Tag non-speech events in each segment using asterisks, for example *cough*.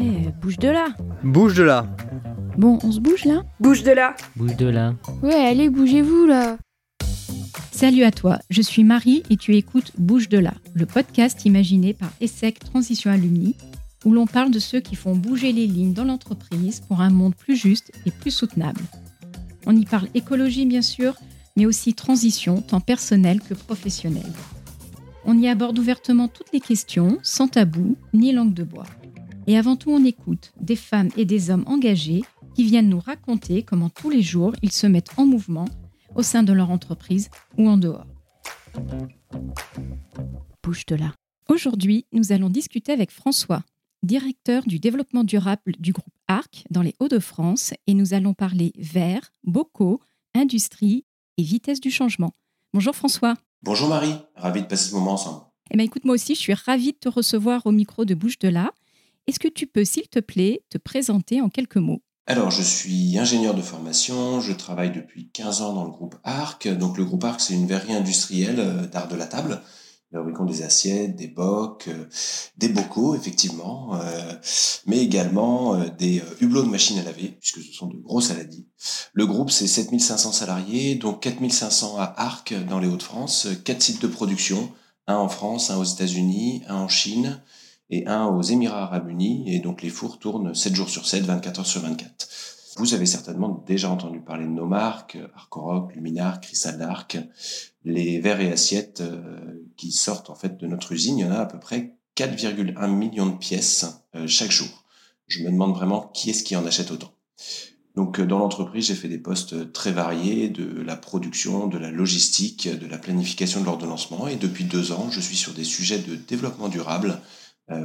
Eh, bouge de là Bouge de là Bon, on se bouge là Bouge de là Bouge de là. Ouais, allez, bougez-vous là Salut à toi, je suis Marie et tu écoutes Bouge de là, le podcast imaginé par ESSEC Transition Alumni, où l'on parle de ceux qui font bouger les lignes dans l'entreprise pour un monde plus juste et plus soutenable. On y parle écologie bien sûr, mais aussi transition, tant personnelle que professionnelle. On y aborde ouvertement toutes les questions, sans tabou ni langue de bois. Et avant tout, on écoute des femmes et des hommes engagés qui viennent nous raconter comment tous les jours ils se mettent en mouvement au sein de leur entreprise ou en dehors. Bouge de là. Aujourd'hui, nous allons discuter avec François, directeur du développement durable du groupe ARC dans les Hauts-de-France, et nous allons parler verre, bocaux, industrie et vitesse du changement. Bonjour François. Bonjour Marie, ravi de passer ce moment ensemble. Eh bien, écoute, moi aussi, je suis ravie de te recevoir au micro de Bouche de là. Est-ce que tu peux, s'il te plaît, te présenter en quelques mots? Alors, je suis ingénieur de formation, je travaille depuis 15 ans dans le groupe ARC. Donc, le groupe ARC, c'est une verrerie industrielle euh, d'art de la table. Nous fabriquons des assiettes, des bocs, euh, des bocaux, effectivement, euh, mais également des hublots de machines à laver, puisque ce sont de gros saladiers. Le groupe, c'est 7500 salariés, donc 4500 à Arc dans les Hauts-de-France, quatre sites de production, un en France, un aux États-Unis, un en Chine et un aux Émirats arabes unis. Et donc les fours tournent 7 jours sur 7, 24 heures sur 24. Vous avez certainement déjà entendu parler de nos marques, Arcoroc, Luminar, Cristal d'Arc, les verres et assiettes euh, qui sortent en fait de notre usine. Il y en a à peu près 4,1 millions de pièces euh, chaque jour. Je me demande vraiment qui est-ce qui en achète autant. Donc, euh, dans l'entreprise, j'ai fait des postes très variés, de la production, de la logistique, de la planification de l'ordonnancement. Et depuis deux ans, je suis sur des sujets de développement durable,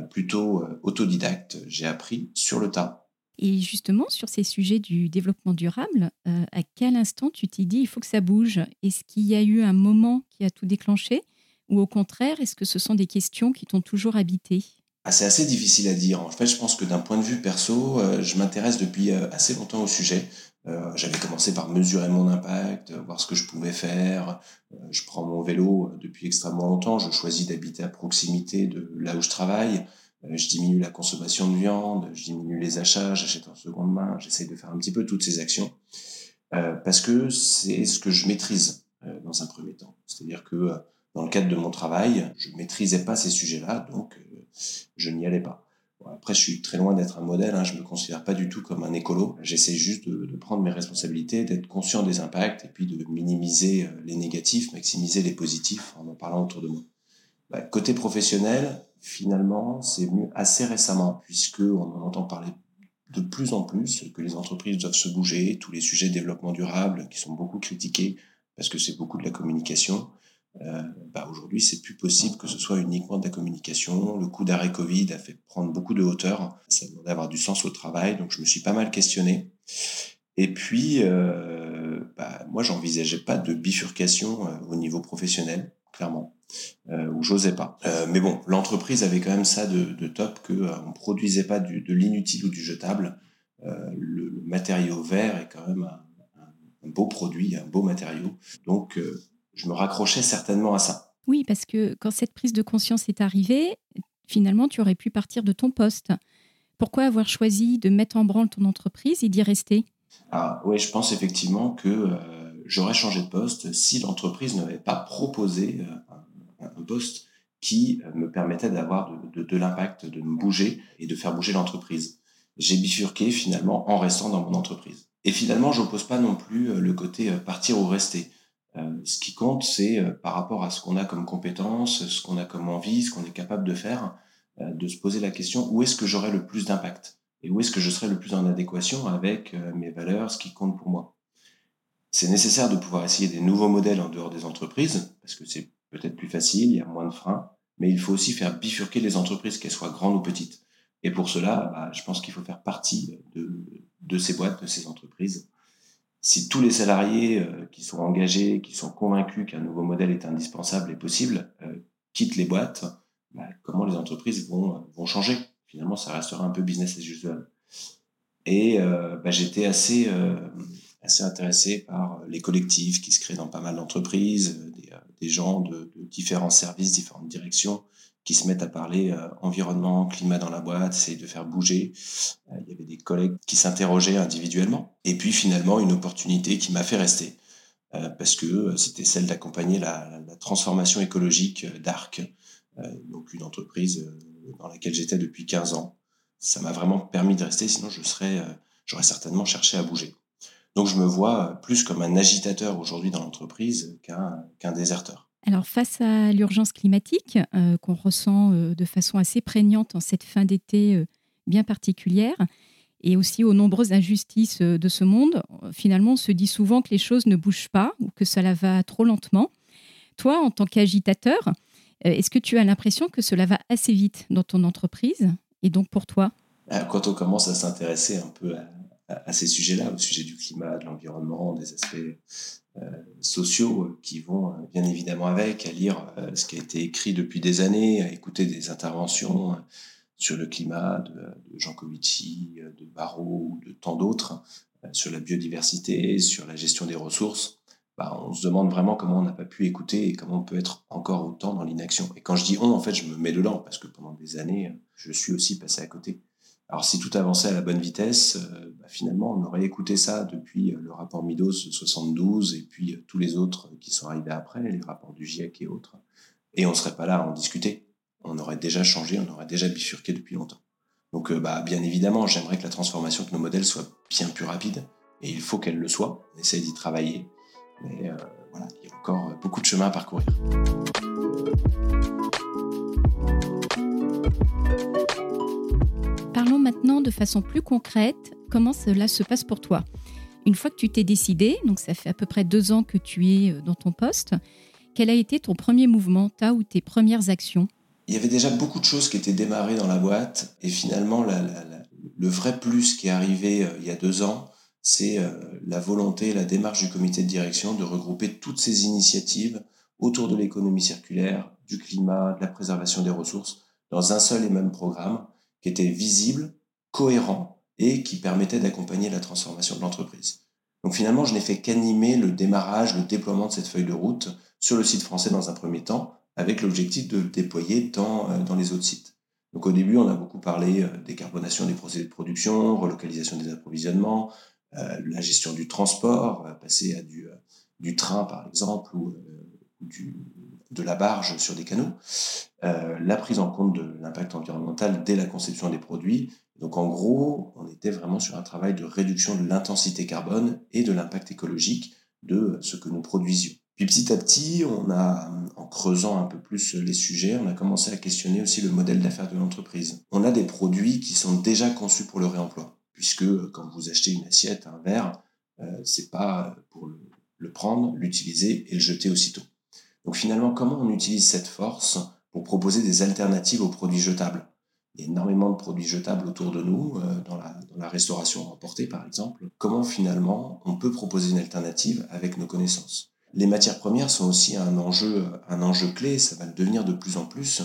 plutôt euh, autodidacte. J'ai appris sur le tas. Et justement, sur ces sujets du développement durable, euh, à quel instant tu t'es dit il faut que ça bouge? Est-ce qu'il y a eu un moment qui a tout déclenché? Ou au contraire, est-ce que ce sont des questions qui t'ont toujours habité? Ah, c'est assez difficile à dire. En fait, je pense que d'un point de vue perso, euh, je m'intéresse depuis euh, assez longtemps au sujet. Euh, J'avais commencé par mesurer mon impact, euh, voir ce que je pouvais faire. Euh, je prends mon vélo euh, depuis extrêmement longtemps. Je choisis d'habiter à proximité de là où je travaille. Euh, Je diminue la consommation de viande, je diminue les achats, j'achète en seconde main. J'essaye de faire un petit peu toutes ces actions parce que c'est ce que je maîtrise dans un premier temps. C'est-à-dire que dans le cadre de mon travail, je maîtrisais pas ces sujets-là, donc je n'y allais pas. Après, je suis très loin d'être un modèle, hein, je me considère pas du tout comme un écolo. J'essaie juste de, de prendre mes responsabilités, d'être conscient des impacts et puis de minimiser euh, les négatifs, maximiser les positifs en en parlant autour de moi. Bah, côté professionnel, finalement, c'est venu assez récemment, puisque on en entend parler de plus en plus, que les entreprises doivent se bouger, tous les sujets de développement durable qui sont beaucoup critiqués, parce que c'est beaucoup de la communication. Euh, bah aujourd'hui, c'est plus possible que ce soit uniquement de la communication. Le coup d'arrêt Covid a fait prendre beaucoup de hauteur. Ça demandait d'avoir du sens au travail, donc je me suis pas mal questionné. Et puis, euh, bah, moi, j'envisageais pas de bifurcation euh, au niveau professionnel, clairement, euh, où j'osais pas. Euh, mais bon, l'entreprise avait quand même ça de, top que on produisait pas de l'inutile ou du jetable. Le, matériau vert est quand même un, un, beau produit, un beau matériau. Donc, je me raccrochais certainement à ça. Oui, parce que quand cette prise de conscience est arrivée, finalement, tu aurais pu partir de ton poste. Pourquoi avoir choisi de mettre en branle ton entreprise et d'y rester? Ah, oui, je pense effectivement que euh, j'aurais changé de poste si l'entreprise n'avait pas proposé euh, un, un poste qui euh, me permettait d'avoir de, de, de l'impact, de me bouger et de faire bouger l'entreprise. J'ai bifurqué finalement en restant dans mon entreprise. Et finalement, je n'oppose pas non plus le côté partir ou rester. Euh, ce qui compte, c'est euh, par rapport à ce qu'on a comme compétences, ce qu'on a comme envie, ce qu'on est capable de faire, euh, de se poser la question où est-ce que j'aurai le plus d'impact? Et où est-ce que je serai le plus en adéquation avec mes valeurs, ce qui compte pour moi? C'est nécessaire de pouvoir essayer des nouveaux modèles en dehors des entreprises, parce que c'est peut-être plus facile, il y a moins de freins, mais il faut aussi faire bifurquer les entreprises, qu'elles soient grandes ou petites. Et pour cela, bah, je pense qu'il faut faire partie de, de ces boîtes, de ces entreprises. Si tous les salariés euh, qui sont engagés, qui sont convaincus qu'un nouveau modèle est indispensable et possible, euh, quittent les boîtes, bah, comment les entreprises vont, vont changer? Finalement, ça restera un peu business as usual. Et euh, bah, j'étais assez, euh, assez intéressé par les collectifs qui se créent dans pas mal d'entreprises, euh, des, euh, des gens de, de différents services, différentes directions, qui se mettent à parler environnement, climat dans la boîte, essayer de faire bouger. il y avait des collègues qui s'interrogeaient individuellement. Et puis finalement, une opportunité qui m'a fait rester, parce que c'était celle d'accompagner la, la, transformation écologique d'Arc, donc une entreprise dans laquelle j'étais depuis 15 ans. Ça m'a vraiment permis de rester, sinon je serais, j'aurais certainement cherché à bouger. Donc je me vois plus comme un agitateur aujourd'hui dans l'entreprise qu'un déserteur. Alors face à l'urgence climatique euh, qu'on ressent euh, de façon assez prégnante en cette fin d'été euh, bien particulière, et aussi aux nombreuses injustices de ce monde, finalement on se dit souvent que les choses ne bougent pas ou que cela va trop lentement. Toi, en tant qu'agitateur, est-ce que tu as l'impression que cela va assez vite dans ton entreprise et donc pour toi? Quand on commence à s'intéresser un peu à, ces sujets-là, au sujet du climat, de l'environnement, des aspects sociaux euh, qui vont euh, bien évidemment avec, à lire ce qui a été écrit depuis des années, à écouter des interventions sur le climat de, Jean Covici, de Barrault, de tant d'autres, sur la biodiversité, sur la gestion des ressources. Bah, on se demande vraiment comment on n'a pas pu écouter et comment on peut être encore autant dans l'inaction. Et quand je dis on, en fait, je me mets dedans parce que pendant des années, je suis aussi passé à côté. Alors si tout avançait à la bonne vitesse, euh, bah, finalement, on aurait écouté ça depuis euh, le rapport Midos de 72 et puis euh, tous les autres qui sont arrivés après, les rapports du GIEC et autres. Et on ne serait pas là à en discuter. On aurait déjà changé, on aurait déjà bifurqué depuis longtemps. Donc bah, bien évidemment, j'aimerais que la transformation de nos modèles soit bien plus rapide, et il faut qu'elle le soit. On essaie d'y travailler, mais voilà, il y a encore beaucoup de chemin à parcourir. De façon plus concrète comment cela se passe pour toi. Une fois que tu t'es décidé, donc ça fait à peu près deux ans que tu es euh, dans ton poste, quel a été ton premier mouvement, ta ou tes premières actions? Il y avait déjà beaucoup de choses qui étaient démarrées dans la boîte et finalement le vrai plus qui est arrivé euh, il y a deux ans, c'est euh, la volonté, la démarche du comité de direction de regrouper toutes ces initiatives autour de l'économie circulaire, du climat, de la préservation des ressources dans un seul et même programme qui était visible, cohérent et qui permettait d'accompagner la transformation de l'entreprise. Donc finalement, je n'ai fait qu'animer le démarrage, le déploiement de cette feuille de route sur le site français dans un premier temps, avec l'objectif de le déployer dans, euh, dans les autres sites. Donc au début, on a beaucoup parlé euh, décarbonation des procédés de production, relocalisation des approvisionnements, euh, la gestion du transport, passer à du, du train par exemple, ou du, de la barge sur des canaux, euh, la prise en compte de l'impact environnemental dès la conception des produits. Donc en gros, on était vraiment sur un travail de réduction de l'intensité carbone et de l'impact écologique de ce que nous produisions. Puis petit à petit, on a, en creusant un peu plus les sujets, on a commencé à questionner aussi le modèle d'affaires de l'entreprise. On a des produits qui sont déjà conçus pour le réemploi, puisque quand vous achetez une assiette, un verre, euh, c'est pas pour le prendre, l'utiliser et le jeter aussitôt. Donc finalement, comment on utilise cette force pour proposer des alternatives aux produits jetables? Il y a énormément de produits jetables autour de nous, euh, dans, la, restauration emportée par exemple. Comment finalement on peut proposer une alternative avec nos connaissances? Les matières premières sont aussi un enjeu, un enjeu clé, ça va le devenir de plus en plus.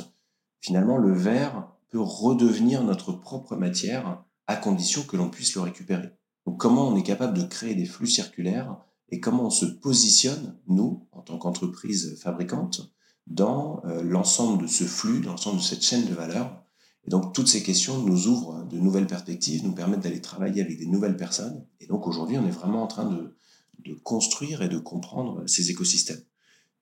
Finalement, le verre peut redevenir notre propre matière à condition que l'on puisse le récupérer. Donc comment on est capable de créer des flux circulaires et comment on se positionne, nous, en tant qu'entreprise fabricante, dans euh, l'ensemble de ce flux, dans l'ensemble de cette chaîne de valeur. Et donc, toutes ces questions nous ouvrent de nouvelles perspectives, nous permettent d'aller travailler avec des nouvelles personnes. Et donc, aujourd'hui, on est vraiment en train de, de construire et de comprendre ces écosystèmes.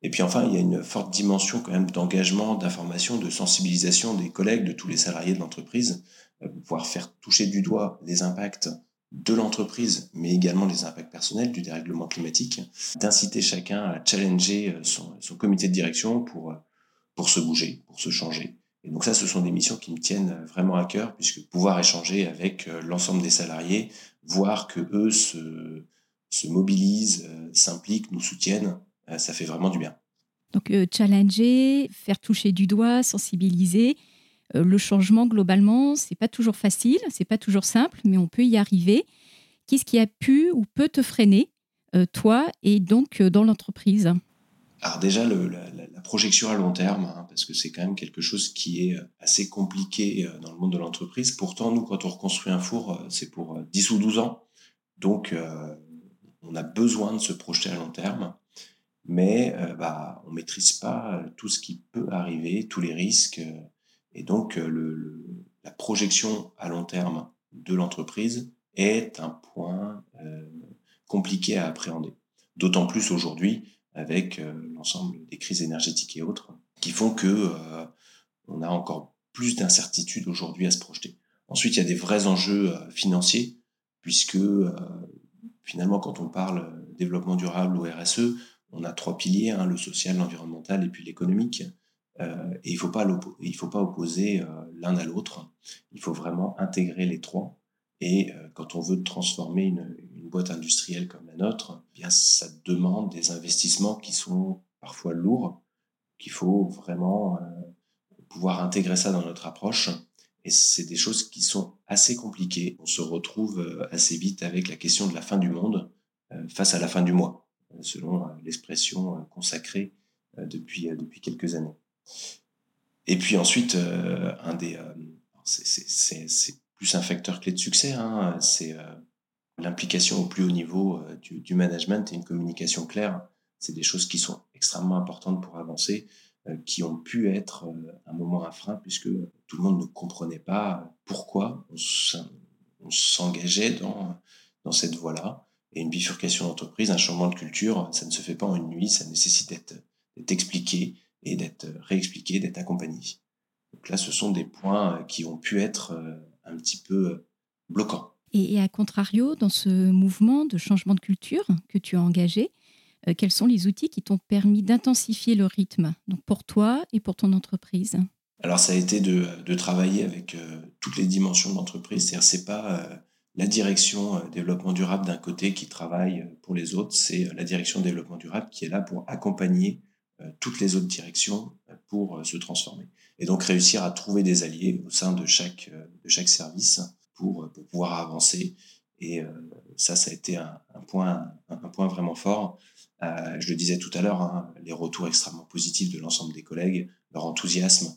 Et puis enfin, il y a une forte dimension quand même d'engagement, d'information, de sensibilisation des collègues, de tous les salariés de l'entreprise, euh, pour pouvoir faire toucher du doigt les impacts de l'entreprise, mais également les impacts personnels du dérèglement climatique, d'inciter chacun à challenger euh, son, comité de direction pour, euh, pour se bouger, pour se changer. Et donc ça, ce sont des missions qui me tiennent vraiment à cœur, puisque pouvoir échanger avec euh, l'ensemble des salariés, voir que eux se, se mobilisent, s'impliquent, nous soutiennent, ça fait vraiment du bien. Donc challenger, faire toucher du doigt, sensibiliser, euh, le changement, globalement, c'est pas toujours facile, c'est pas toujours simple, mais on peut y arriver. Qu'est-ce qui a pu ou peut te freiner, euh, toi et donc euh, dans l'entreprise? Alors déjà, la, projection à long terme, hein, parce que c'est quand même quelque chose qui est assez compliqué dans le monde de l'entreprise. Pourtant, nous, quand on reconstruit un four, c'est pour 10 ou 12 ans. Donc, on a besoin de se projeter à long terme. mais bah, on ne maîtrise pas tout ce qui peut arriver, tous les risques. Et donc, la projection à long terme de l'entreprise est un point compliqué à appréhender. D'autant plus aujourd'hui avec l'ensemble des crises énergétiques et autres qui font que on a encore plus d'incertitudes aujourd'hui à se projeter. Ensuite, il y a des vrais enjeux financiers puisque finalement, quand on parle développement durable ou RSE, on a trois piliers, hein, le social, l'environnemental et puis l'économique. Euh, et il ne faut, pas opposer euh, l'un à l'autre. Il faut vraiment intégrer les trois. Et euh, quand on veut transformer une, boîte industrielle comme la nôtre, eh bien ça demande des investissements qui sont parfois lourds, qu'il faut vraiment pouvoir intégrer ça dans notre approche. Et c'est des choses qui sont assez compliquées. On se retrouve assez vite avec la question de la fin du monde face à la fin du mois selon l'expression consacrée depuis quelques années. Et puis ensuite, un des, c'est plus un facteur clé de succès, hein, c'est l'implication au plus haut niveau du, management et une communication claire. C'est des choses qui sont extrêmement importantes pour avancer, qui ont pu être un moment un frein puisque tout le monde ne comprenait pas pourquoi on s'engageait dans, dans cette voie-là. Et une bifurcation d'entreprise, un changement de culture, ça ne se fait pas en une nuit, ça nécessite d'être expliqué et d'être réexpliqué, d'être accompagné. Donc là, ce sont des points qui ont pu être euh, un petit peu euh, bloquants. Et, à contrario, dans ce mouvement de changement de culture que tu as engagé, euh, quels sont les outils qui t'ont permis d'intensifier le rythme, donc pour toi et pour ton entreprise? Alors ça a été de, travailler avec toutes les dimensions de l'entreprise. C'est-à-dire c'est pas la direction euh, développement durable d'un côté qui travaille euh, pour les autres, c'est euh, la direction développement durable qui est là pour accompagner toutes les autres directions pour se transformer. Et donc réussir à trouver des alliés au sein de chaque, de chaque service pour, pouvoir avancer. Et ça, ça a été un, point, un, point vraiment fort. je le disais tout à l'heure, hein, les retours extrêmement positifs de l'ensemble des collègues, leur enthousiasme,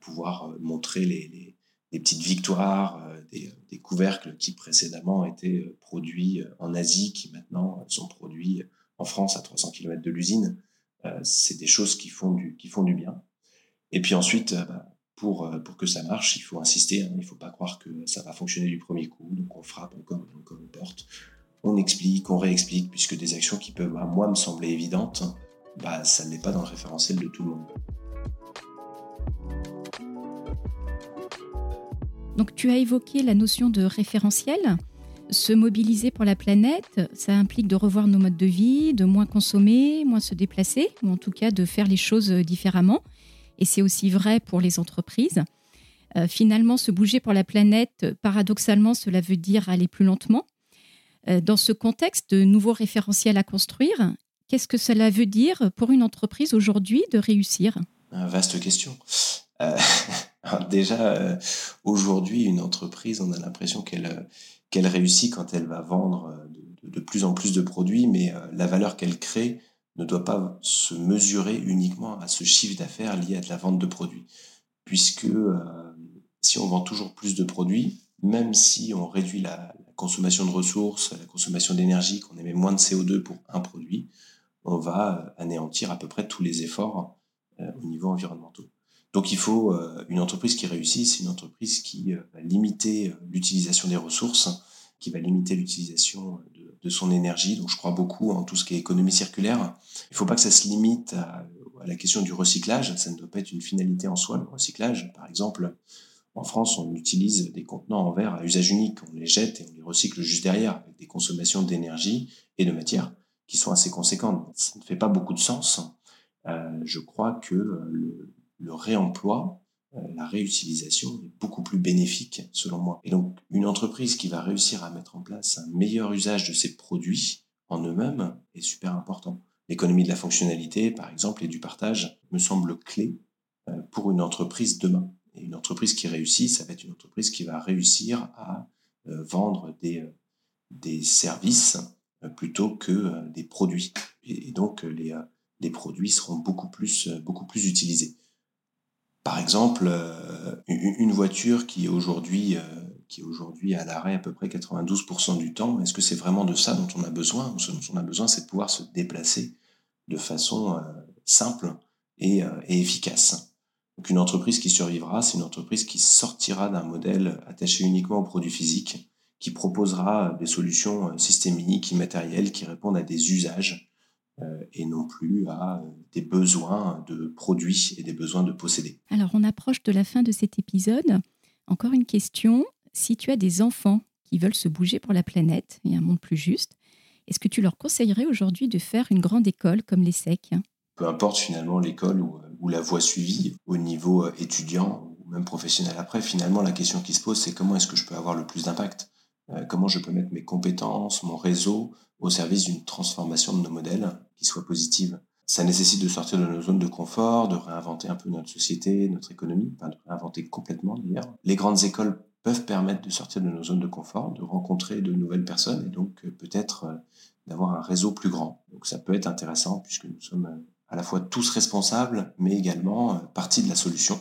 pouvoir montrer les des petites victoires, euh, des, couvercles qui précédemment étaient euh, produits euh, en Asie, qui maintenant sont produits en France à 300 km de l'usine. C'est des choses qui font du, qui font du bien. Et puis ensuite, bah, pour, pour que ça marche, il faut insister. Hein. il ne faut pas croire que ça va fonctionner du premier coup. Donc on frappe et encore aux portes. On explique, on réexplique, puisque des actions qui peuvent à moi me sembler évidentes, bah, ça n'est pas dans le référentiel de tout le monde. Donc tu as évoqué la notion de référentiel. Se mobiliser pour la planète, ça implique de revoir nos modes de vie, de moins consommer, moins se déplacer, ou en tout cas de faire les choses différemment. Et c'est aussi vrai pour les entreprises. Euh, finalement, se bouger pour la planète, paradoxalement, cela veut dire aller plus lentement. Euh, dans ce contexte de nouveaux référentiels à construire, qu'est-ce que cela veut dire pour une entreprise aujourd'hui de réussir? Vaste question. Euh, *laughs* déjà, euh, aujourd'hui, une entreprise, on a l'impression qu'elle euh, qu'elle réussit quand elle va vendre de, plus en plus de produits, mais la valeur qu'elle crée ne doit pas se mesurer uniquement à ce chiffre d'affaires lié à la vente de produits. Puisque si on vend toujours plus de produits, même si on réduit la, consommation de ressources, la consommation d'énergie, qu'on émet moins de CO2 pour un produit, on va anéantir à peu près tous les efforts au niveau environnemental. Donc il faut euh, une entreprise qui réussisse, une entreprise qui euh, va limiter euh, l'utilisation des ressources, qui va limiter l'utilisation de, son énergie. Donc je crois beaucoup en tout ce qui est économie circulaire. Il ne faut pas que ça se limite à, la question du recyclage. Ça ne doit pas être une finalité en soi, le recyclage. Par exemple, en France, on utilise des contenants en verre à usage unique. On les jette et on les recycle juste derrière, avec des consommations d'énergie et de matière qui sont assez conséquentes. Ça ne fait pas beaucoup de sens. je crois que le, le réemploi, euh, la réutilisation est beaucoup plus bénéfique selon moi. Et donc une entreprise qui va réussir à mettre en place un meilleur usage de ses produits en eux-mêmes est super important. L'économie de la fonctionnalité, par exemple, et du partage me semble clé euh, pour une entreprise demain. Et une entreprise qui réussit, ça va être une entreprise qui va réussir à euh, vendre des, services plutôt que des produits. Et, donc les, produits seront beaucoup plus utilisés. Par exemple, euh, une voiture qui est aujourd'hui euh, qui est aujourd'hui à l'arrêt à peu près 92% du temps, est-ce que c'est vraiment de ça dont on a besoin Ce dont on a besoin, c'est de pouvoir se déplacer de façon simple et, et efficace? Donc une entreprise qui survivra, c'est une entreprise qui sortira d'un modèle attaché uniquement aux produits physiques, qui proposera des solutions systémiques, immatérielles, qui répondent à des usages euh, et non plus à euh, des besoins de produits et des besoins de posséder. Alors on approche de la fin de cet épisode. Encore une question. Si tu as des enfants qui veulent se bouger pour la planète et un monde plus juste, est-ce que tu leur conseillerais aujourd'hui de faire une grande école comme l'ESSEC Peu importe finalement l'école ou, ou, la voie suivie au niveau euh, étudiant ou même professionnel après, finalement la question qui se pose c'est comment est-ce que je peux avoir le plus d'impact? Comment je peux mettre mes compétences, mon réseau au service d'une transformation de nos modèles qui soit positive? Ça nécessite de sortir de nos zones de confort, de réinventer un peu notre société, notre économie, enfin de réinventer complètement d'ailleurs. Les grandes écoles peuvent permettre de sortir de nos zones de confort, de rencontrer de nouvelles personnes et donc euh, peut-être euh, d'avoir un réseau plus grand. Donc ça peut être intéressant puisque nous sommes euh, à la fois tous responsables, mais également partie de la solution.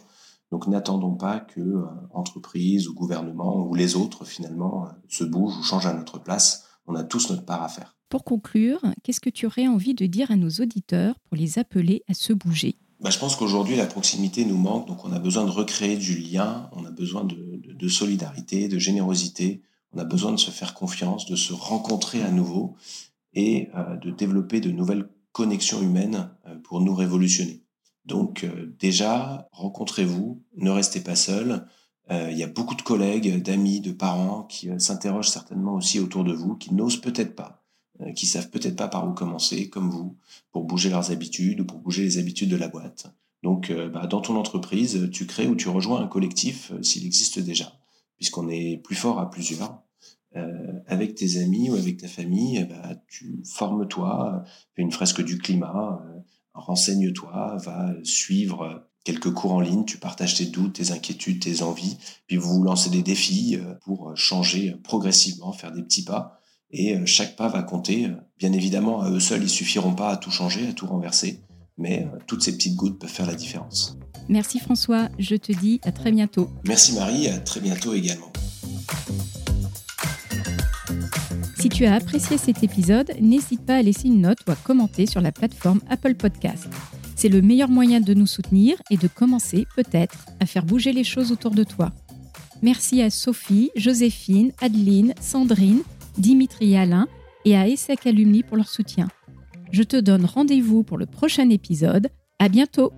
Donc n'attendons pas que entreprises ou gouvernements ou les autres finalement se bougent ou changent à notre place on a tous notre part à faire. Pour conclure, qu'est-ce que tu aurais envie de dire à nos auditeurs pour les appeler à se bouger? Bah, Je pense qu'aujourd'hui, la proximité nous manque, donc on a besoin de recréer du lien, on a besoin de, solidarité, de générosité, on a besoin de se faire confiance, de se rencontrer à nouveau et euh, de développer de nouvelles connexions humaines euh, pour nous révolutionner. Donc euh, déjà, rencontrez-vous, ne restez pas seuls, euh, il y a beaucoup de collègues, d'amis, de parents qui euh, s'interrogent certainement aussi autour de vous, qui n'osent peut-être pas, euh, qui savent peut-être pas par où commencer, comme vous, pour bouger leurs habitudes ou pour bouger les habitudes de la boîte. Donc, bah, dans ton entreprise, tu crées ou tu rejoins un collectif s'il existe déjà, puisqu'on est plus fort à plusieurs. avec tes amis ou avec ta famille, bah, tu formes-toi, fais une fresque du climat, renseigne-toi, va suivre quelques cours en ligne, tu partages tes doutes, tes inquiétudes, tes envies, puis vous vous lancez des défis euh, pour changer progressivement, faire des petits pas. Et euh, chaque pas va compter. Bien évidemment, à eux seuls, ils suffiront pas à tout changer, à tout renverser, mais euh, toutes ces petites gouttes peuvent faire la différence. Merci François, je te dis à très bientôt. Merci Marie, à très bientôt également. Si tu as apprécié cet épisode, n'hésite pas à laisser une note ou à commenter sur la plateforme Apple Podcast. C'est le meilleur moyen de nous soutenir et de commencer peut-être à faire bouger les choses autour de toi. Merci à Sophie, Joséphine, Adeline, Sandrine, Dimitri Alain et à ESSEC Alumni pour leur soutien. Je te donne rendez-vous pour le prochain épisode. À bientôt!